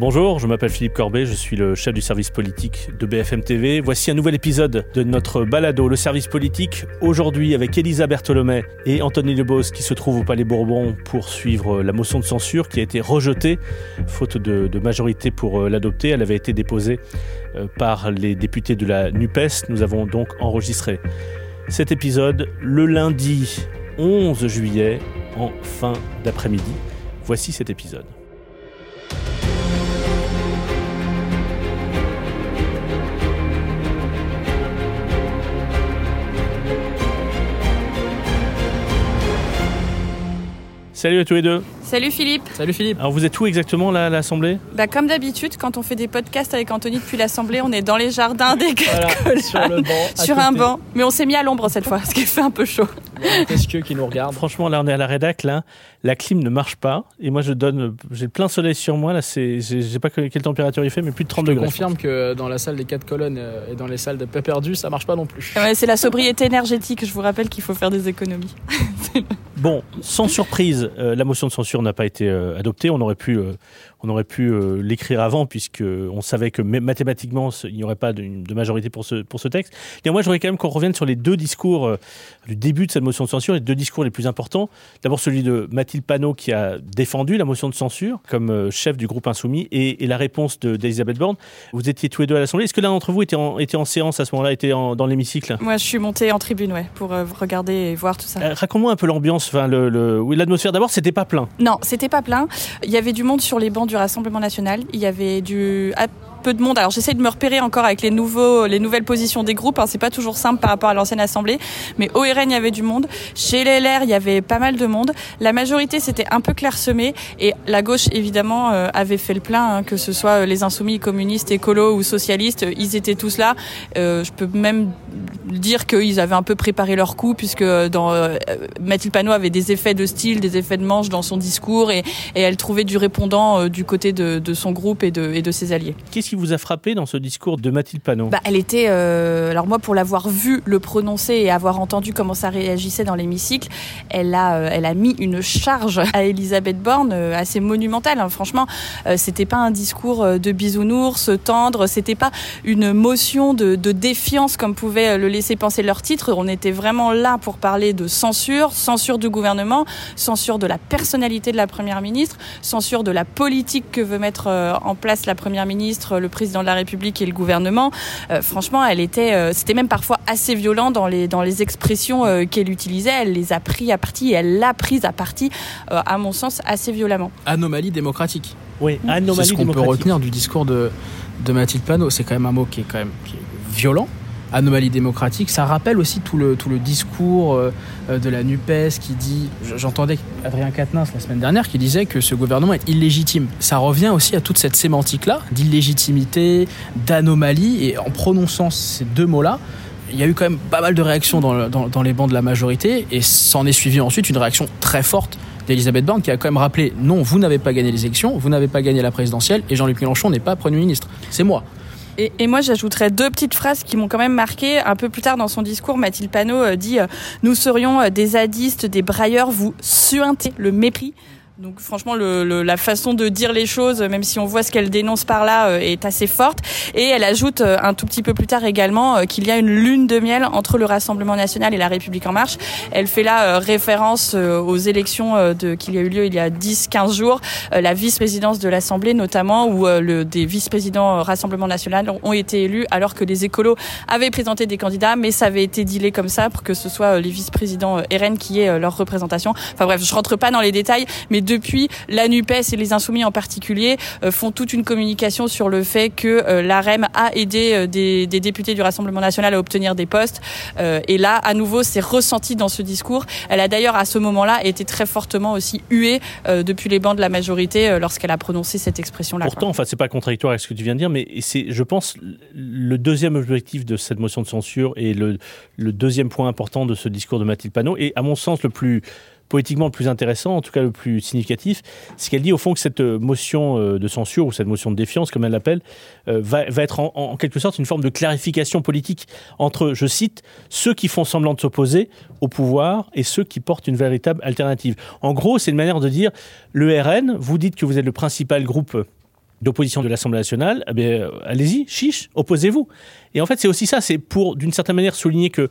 Bonjour, je m'appelle Philippe Corbet, je suis le chef du service politique de BFM TV. Voici un nouvel épisode de notre balado, le service politique, aujourd'hui avec Elisa Bertholomé et Anthony Lebos qui se trouvent au Palais Bourbon pour suivre la motion de censure qui a été rejetée, faute de, majorité pour euh, l'adopter. Elle avait été déposée euh, par les députés de la NUPES. Nous avons donc enregistré cet épisode le lundi 11 juillet en fin d'après-midi. Voici cet épisode. Salut à tous les deux. Salut Philippe. Salut Philippe. Alors vous êtes où exactement là à l'Assemblée? Bah, Comme d'habitude, quand on fait des podcasts avec Anthony depuis l'Assemblée, on est dans les jardins des voilà, Sur, le banc, sur un banc. Mais on s'est mis à l'ombre cette fois, ce qui fait un peu chaud. Qu'est-ce que qui nous regarde Franchement, là on est à la rédac, là, la clim ne marche pas. Et moi je donne, j'ai plein soleil sur moi, là c'est, j'ai pas quelle température il fait, mais plus de 30 je degrés. Je confirme que dans la salle des quatre colonnes euh, et dans les salles de paix perdu, ça marche pas non plus. Ouais, c'est la sobriété énergétique, je vous rappelle qu'il faut faire des économies. bon, sans surprise, euh, la motion de censure n'a pas été euh, adoptée. On aurait pu euh, on aurait pu euh, l'écrire avant, puisqu'on savait que mathématiquement, il n'y aurait pas de, majorité pour ce, pour ce texte. Et moi, je voudrais quand même qu'on revienne sur les deux discours euh, du début de cette motion de censure, les deux discours les plus importants. D'abord, celui de Mathilde Panot, qui a défendu la motion de censure comme euh, chef du groupe Insoumis, et, la réponse d'Elisabeth Borne. Vous étiez tous les deux à l'Assemblée. Est-ce que l'un d'entre vous était en, était en séance à ce moment-là, était dans l'hémicycle? Moi, je suis montée en tribune, ouais, pour regarder et voir tout ça. Raconte-moi un peu l'ambiance, enfin, le, oui, l'atmosphère. D'abord, c'était pas plein. Non, c'était pas plein. Il y avait du monde sur les bancs du Rassemblement national. Il y avait du peu de monde. Alors j'essaie de me repérer encore avec les nouveaux, les nouvelles positions des groupes. Hein. C'est pas toujours simple par rapport à l'ancienne assemblée, mais au RN il y avait du monde. Chez les LR il y avait pas mal de monde. La majorité c'était un peu clairsemé et la gauche évidemment euh, avait fait le plein, hein, que ce soit euh, les insoumis, communistes, écolos ou socialistes, ils étaient tous là. Euh, je peux même dire qu'ils avaient un peu préparé leur coup puisque euh, Mathilde Panot avait des effets de style, des effets de manche dans son discours et, elle trouvait du répondant du côté de, son groupe et de, ses alliés. Qui vous a frappé dans ce discours de Mathilde Panot bah, Elle était, euh, alors moi pour l'avoir vu le prononcer et avoir entendu comment ça réagissait dans l'hémicycle, elle a, euh, elle a mis une charge à Elisabeth Borne euh, assez monumentale. Hein. Franchement, c'était pas un discours de bisounours tendre, c'était pas une motion de, de défiance comme pouvait le laisser penser leur titre. On était vraiment là pour parler de censure, censure du gouvernement, censure de la personnalité de la première ministre, censure de la politique que veut mettre en place la première ministre le président de la République et le gouvernement. Euh, franchement, elle était, euh, c'était même parfois assez violent dans les dans les expressions euh, qu'elle utilisait. Elle les a pris à partie et elle l'a prise à partie, à mon sens, assez violemment. Anomalie démocratique. Oui, anomalie C'est ce qu'on peut retenir du discours de de Mathilde Panot. C'est quand même un mot qui est quand même violent anomalie démocratique. Ça rappelle aussi tout le, tout le discours euh, de la NUPES qui dit, j'entendais Adrien Quatennens la semaine dernière qui disait que ce gouvernement est illégitime. Ça revient aussi à toute cette sémantique-là d'illégitimité, d'anomalie, et en prononçant ces deux mots-là, il y a eu quand même pas mal de réactions dans, dans, dans les bancs de la majorité, et s'en est suivi ensuite une réaction très forte d'Elisabeth Borne qui a quand même rappelé non, vous n'avez pas gagné les élections, vous n'avez pas gagné la présidentielle, et Jean-Luc Mélenchon n'est pas Premier ministre. C'est moi. Et, moi, j'ajouterais deux petites phrases qui m'ont quand même marqué. Un peu plus tard dans son discours, Mathilde Panot euh, dit euh, Nous serions euh, des zadistes, des brailleurs, vous suintez le mépris. Donc franchement, le, la façon de dire les choses, même si on voit ce qu'elle dénonce par là, euh, est assez forte. Et elle ajoute euh, un tout petit peu plus tard également euh, qu'il y a une lune de miel entre le Rassemblement national et la République en marche. Elle fait là référence aux élections de, qu'il y a eu lieu il y a 10-15 jours, la vice-présidence de l'Assemblée notamment, où le, des vice-présidents Rassemblement national ont été élus alors que les écolos avaient présenté des candidats, mais ça avait été dealé comme ça pour que ce soit les vice-présidents RN qui aient leur représentation. Enfin bref, je rentre pas dans les détails, mais depuis, la NUPES et les Insoumis en particulier font toute une communication sur le fait que l'AREM a aidé des, des, députés du Rassemblement national à obtenir des postes. et là, à nouveau, c'est ressenti dans ce discours. Elle a d'ailleurs, à ce moment-là, été très fortement aussi huée depuis les bancs de la majorité lorsqu'elle a prononcé cette expression-là. Pourtant, enfin, c'est pas contradictoire avec ce que tu viens de dire, mais c'est, je pense, le deuxième objectif de cette motion de censure et le, le deuxième point important de ce discours de Mathilde Panot, et à mon sens le plus poétiquement le plus intéressant, en tout cas le plus significatif, c'est qu'elle dit au fond que cette motion euh, de censure ou cette motion de défiance, comme elle l'appelle, euh, va, être en, quelque sorte une forme de clarification politique entre, je cite, ceux qui font semblant de s'opposer au pouvoir et ceux qui portent une véritable alternative. En gros, c'est une manière de dire le RN, vous dites que vous êtes le principal groupe d'opposition de l'Assemblée nationale, eh euh, allez-y, chiche, opposez-vous. Et en fait, c'est aussi ça, c'est pour, d'une certaine manière, souligner que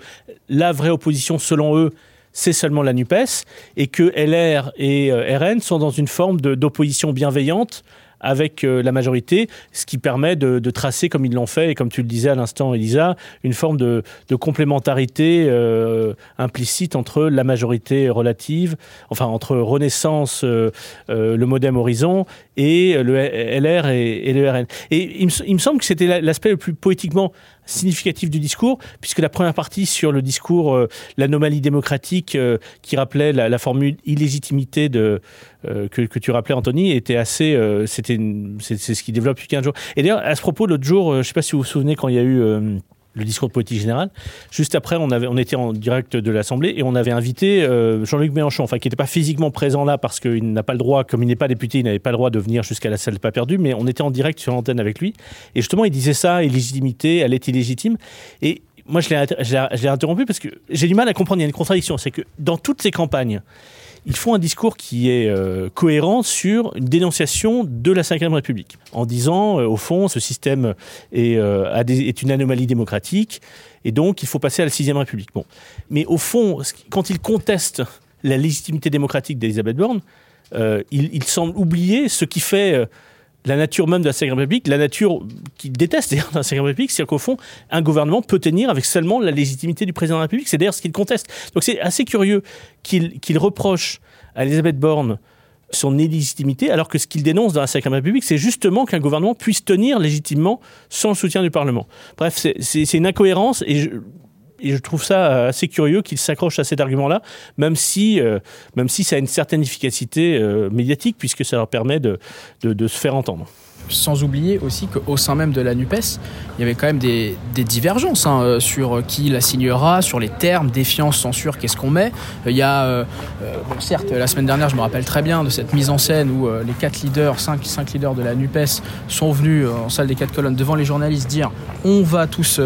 la vraie opposition, selon eux, c'est seulement la NUPES, et que LR et euh, RN sont dans une forme d'opposition bienveillante avec euh, la majorité, ce qui permet de, tracer, comme ils l'ont fait, et comme tu le disais à l'instant, Elisa, une forme de, complémentarité euh, implicite entre la majorité relative, enfin entre Renaissance, le Modem Horizon, et le LR et, le RN. Et il me, semble que c'était l'aspect le plus poétiquement significatif du discours, puisque la première partie sur le discours, l'anomalie démocratique, qui rappelait la, formule illégitimité de, que, que, tu rappelais, Anthony, était assez. c'était c'est ce qui développe depuis 15 jours. Et d'ailleurs, à ce propos, l'autre jour, euh, je ne sais pas si vous vous souvenez quand il y a eu euh, le discours de politique générale. Juste après, on, avait, on était en direct de l'Assemblée et on avait invité euh, Jean-Luc Mélenchon, enfin qui n'était pas physiquement présent là parce qu'il n'a pas le droit, comme il n'est pas député, il n'avait pas le droit de venir jusqu'à la salle pas perdue, mais on était en direct sur l'antenne avec lui. Et justement, il disait ça, illégitimité, elle est illégitime. Et moi, je l'ai interrompu parce que j'ai du mal à comprendre, il y a une contradiction. C'est que dans toutes ces campagnes, ils font un discours qui est euh, cohérent sur une dénonciation de la Ve République, en disant, euh, au fond, ce système est, euh, est, une anomalie démocratique, et donc il faut passer à la Sixième République. Bon. Mais au fond, quand ils contestent la légitimité démocratique d'Elisabeth Borne, ils il semblent oublier ce qui fait la nature même de la Cinquième République, la nature qu'ils détestent d'ailleurs dans la Cinquième République, c'est qu'au fond, un gouvernement peut tenir avec seulement la légitimité du président de la République. C'est d'ailleurs ce qu'ils contestent. Donc c'est assez curieux qu'ils reprochent à Elisabeth Borne son illégitimité, alors que ce qu'ils dénoncent dans la Cinquième République, c'est justement qu'un gouvernement puisse tenir légitimement sans le soutien du Parlement. Bref, c'est une incohérence et je, et je trouve ça euh, assez curieux qu'il s'accroche à cet argument-là, même si, euh, même si ça a une certaine efficacité euh, médiatique, puisque ça leur permet de, de se faire entendre sans oublier aussi qu'au sein même de la NUPES, il y avait quand même des, divergences hein, euh, sur qui la signera, sur les termes, défiance, censure, qu'est-ce qu'on met. Il y a, euh, euh, certes, la semaine dernière, je me rappelle très bien de cette mise en scène où les quatre leaders, cinq, cinq leaders de la NUPES sont venus en salle des quatre colonnes devant les journalistes dire on va tous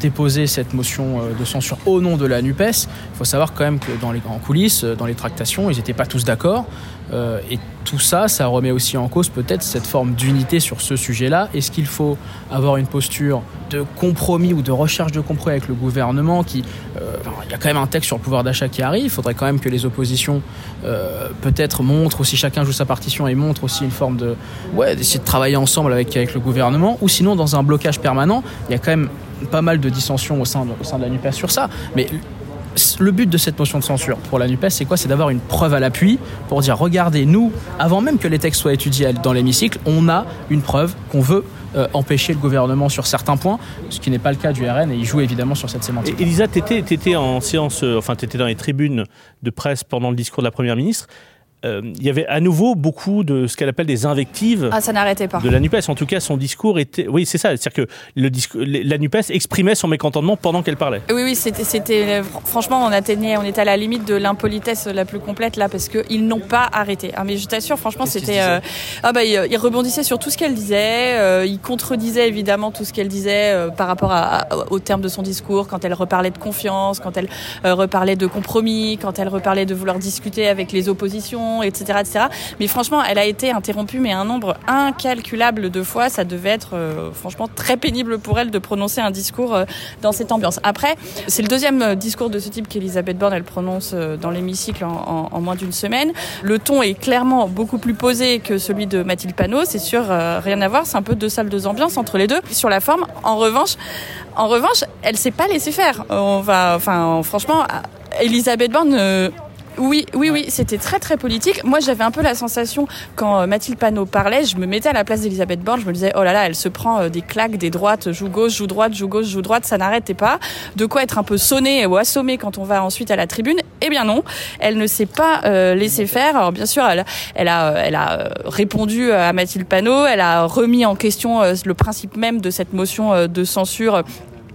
déposer cette motion de censure au nom de la NUPES. Il faut savoir quand même que dans les grands coulisses, dans les tractations, ils n'étaient pas tous d'accord. Euh, et tout ça, ça remet aussi en cause peut-être cette forme d'unité sur ce sujet-là. Est-ce qu'il faut avoir une posture de compromis ou de recherche de compromis avec le gouvernement qui, euh, il y a quand même un texte sur le pouvoir d'achat qui arrive. Il faudrait quand même que les oppositions euh, peut-être montrent aussi chacun joue sa partition et montrent aussi une forme de ouais d'essayer de travailler ensemble avec avec le gouvernement. Ou sinon dans un blocage permanent, il y a quand même pas mal de dissensions au sein de, au sein de la NUPES sur ça. Mais le but de cette motion de censure pour la NUPES, c'est quoi? C'est d'avoir une preuve à l'appui pour dire regardez, nous, avant même que les textes soient étudiés dans l'hémicycle, on a une preuve qu'on veut euh, empêcher le gouvernement sur certains points, ce qui n'est pas le cas du RN et il joue évidemment sur cette sémantique. Elisa, tu en euh, enfin tu étais dans les tribunes de presse pendant le discours de la Première ministre. Euh, il y avait à nouveau beaucoup de ce qu'elle appelle des invectives ah, ça n'arrêtait pas. de la NUPES. En tout cas, son discours était... Oui, c'est ça. C'est-à-dire que le discours, la NUPES exprimait son mécontentement pendant qu'elle parlait. Oui, oui, c'était... c'était franchement, on atteignait... On était à la limite de l'impolitesse la plus complète, là, parce qu'ils n'ont pas arrêté. Ah, mais je t'assure, franchement, c'était... Euh, ah bah, il, rebondissait sur tout ce qu'elle disait. Euh, il contredisait, évidemment, tout ce qu'elle disait par rapport à, au terme de son discours, quand elle reparlait de confiance, quand elle reparlait de compromis, quand elle reparlait de vouloir discuter avec les oppositions etc., etc. Mais franchement, elle a été interrompue, mais un nombre incalculable de fois. Ça devait être euh, franchement très pénible pour elle de prononcer un discours euh, dans cette ambiance. Après, c'est le deuxième euh, discours de ce type qu'Elisabeth Borne elle prononce dans l'hémicycle en, moins d'une semaine. Le ton est clairement beaucoup plus posé que celui de Mathilde Panot. C'est sûr, rien à voir. C'est un peu deux salles, deux ambiances entre les deux. Sur la forme, en revanche, en revanche, elle s'est pas laissée faire. On va, enfin, franchement, Elisabeth Borne Oui, oui, oui, c'était très très politique. Moi, j'avais un peu la sensation quand euh, Mathilde Panot parlait, je me mettais à la place d'Elisabeth Borne, je me disais oh là là, elle se prend euh, des claques, des droites, joue gauche, joue droite, joue gauche, joue droite, ça n'arrêtait pas. De quoi être un peu sonné ou assommé quand on va ensuite à la tribune? Eh bien non, elle ne s'est pas euh, laissée faire. Alors bien sûr, elle, elle a, elle a répondu à Mathilde Panot, elle a remis en question le principe même de cette motion de censure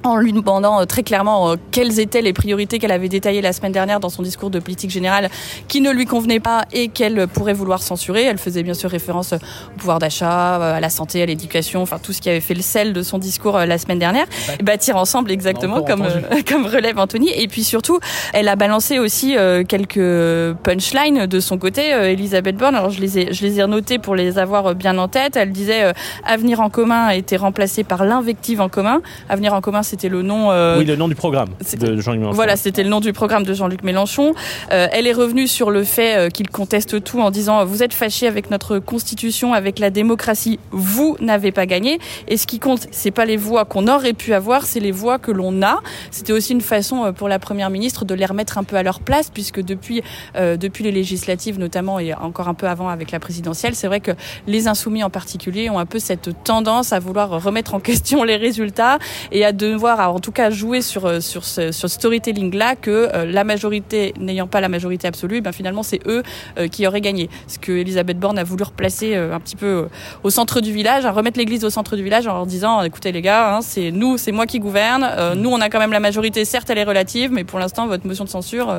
en lui demandant euh, très clairement euh, quelles étaient les priorités qu'elle avait détaillées la semaine dernière dans son discours de politique générale qui ne lui convenaient pas et qu'elle pourrait vouloir censurer. Elle faisait bien sûr référence au pouvoir d'achat, euh, à la santé, à l'éducation, enfin tout ce qui avait fait le sel de son discours la semaine dernière. Bâtir ensemble exactement comme comme relève Anthony. Et puis surtout, elle a balancé aussi quelques punchlines de son côté. Elisabeth Borne, alors je les ai je les ai notés pour les avoir bien en tête. Elle disait avenir en commun a été remplacé par l'invective en commun. Avenir en commun, c'était le nom. Euh, oui, le nom du programme de Jean-Luc Mélenchon. Voilà, c'était le nom du programme de Jean-Luc Mélenchon. Euh, elle est revenue sur le fait euh, qu'il conteste tout en disant vous êtes fâché avec notre constitution, avec la démocratie, vous n'avez pas gagné. Et ce qui compte, c'est pas les voix qu'on aurait pu avoir, c'est les voix que l'on a. C'était aussi une façon pour la première ministre de les remettre un peu à leur place, puisque depuis depuis les législatives notamment et encore un peu avant avec la présidentielle, c'est vrai que les insoumis en particulier ont un peu cette tendance à vouloir remettre en question les résultats et à de en tout cas jouer sur, euh, sur ce sur storytelling-là que euh, la majorité, n'ayant pas la majorité absolue, ben finalement c'est eux euh, qui auraient gagné. Ce que Elisabeth Borne a voulu replacer un petit peu au centre du village, à remettre l'église au centre du village en leur disant écoutez les gars, hein, c'est nous, c'est moi qui gouverne, nous on a quand même la majorité, certes elle est relative, mais pour l'instant votre motion de censure,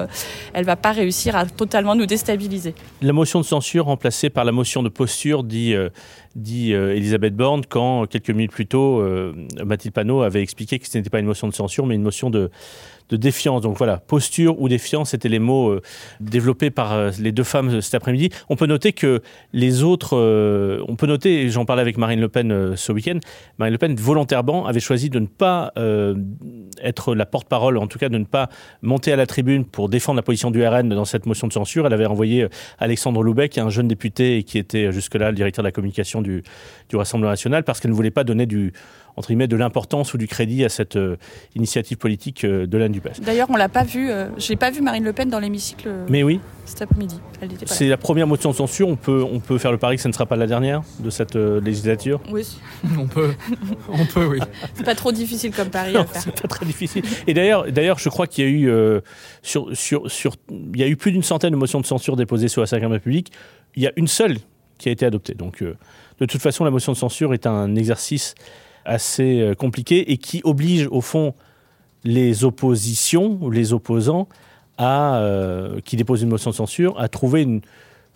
elle va pas réussir à totalement nous déstabiliser. La motion de censure remplacée par la motion de posture dit dit Elisabeth Borne quand quelques minutes plus tôt Mathilde Panot avait expliqué que ce n'était pas une motion de censure, mais une motion de, de défiance. Donc voilà, posture ou défiance, c'était les mots euh, développés par euh, les deux femmes euh, cet après-midi. On peut noter que les autres, on peut noter, j'en parlais avec Marine Le Pen ce week-end, Marine Le Pen volontairement avait choisi de ne pas être la porte-parole, en tout cas de ne pas monter à la tribune pour défendre la position du RN dans cette motion de censure. Elle avait envoyé Alexandre Loubec, un jeune député qui était jusque-là le directeur de la communication du, du Rassemblement national, parce qu'elle ne voulait pas donner du entre guillemets, de l'importance ou du crédit à cette euh, initiative politique euh, de l'Anne Dupes. D'ailleurs, on l'a pas vu, euh, j'ai pas vu Marine Le Pen dans l'hémicycle. Mais oui. Cet après-midi. C'est la première motion de censure. On peut, on peut faire le pari que ce ne sera pas la dernière de cette législature? Oui. on peut. On peut, oui. C'est pas trop difficile comme pari à faire. C'est pas très difficile. Et d'ailleurs, d'ailleurs, je crois qu'il y a eu sur, sur, sur, il y a eu plus d'une centaine de motions de censure déposées sur la 5 République. Il y a une seule qui a été adoptée. Donc, de toute façon, la motion de censure est un exercice assez euh, compliqué et qui oblige au fond les oppositions les opposants à, euh, qui déposent une motion de censure à trouver une,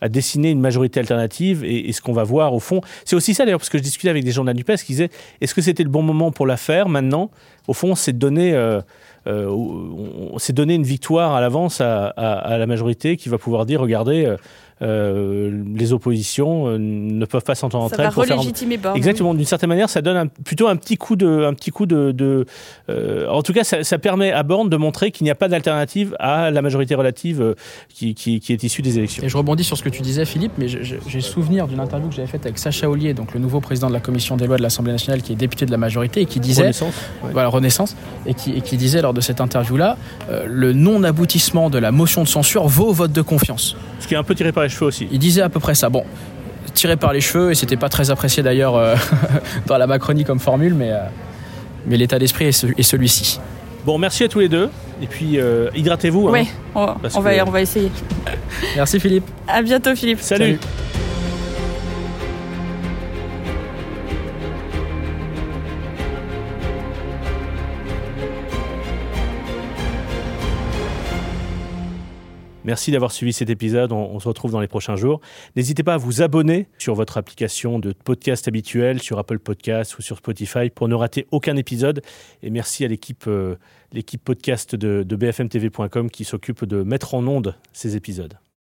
à dessiner une majorité alternative et, ce qu'on va voir au fond. C'est aussi ça d'ailleurs, parce que je discutais avec des gens de la qui disaient est-ce que c'était le bon moment pour la faire maintenant? Au fond, c'est donner, euh, donner une victoire à l'avance à, à, la majorité qui va pouvoir dire regardez, euh, les oppositions euh, ne peuvent pas s'entendre entre elles. Ça va relégitimer Exactement. D'une certaine manière, ça donne plutôt un petit coup de, un petit coup de. Euh, en tout cas, ça, permet à Borne de montrer qu'il n'y a pas d'alternative à la majorité relative qui, qui, est issue des élections. Et je rebondis sur ce que tu disais, Philippe, mais j'ai souvenir d'une interview que j'avais faite avec Sacha Ollier, donc le nouveau président de la commission des lois de l'Assemblée nationale, qui est député de la majorité, et qui disait Renaissance, voilà Renaissance, et qui, et qui disait lors de cette interview-là, le non-aboutissement de la motion de censure vaut vote de confiance. Ce qui est un peu tiré par les cheveux aussi. Il disait à peu près ça. Bon, tiré par les cheveux, et c'était pas très apprécié d'ailleurs euh, dans la Macronie comme formule, mais, euh, mais l'état d'esprit est, celui-ci. Bon, merci à tous les deux. Et puis, euh, hydratez-vous. Hein, oui, on, va, on va essayer. merci Philippe. À bientôt Philippe. Salut. Merci d'avoir suivi cet épisode. On, se retrouve dans les prochains jours. N'hésitez pas à vous abonner sur votre application de podcast habituelle, sur Apple Podcasts ou sur Spotify pour ne rater aucun épisode. Et merci à l'équipe euh, podcast de, de bfmtv.com qui s'occupe de mettre en onde ces épisodes.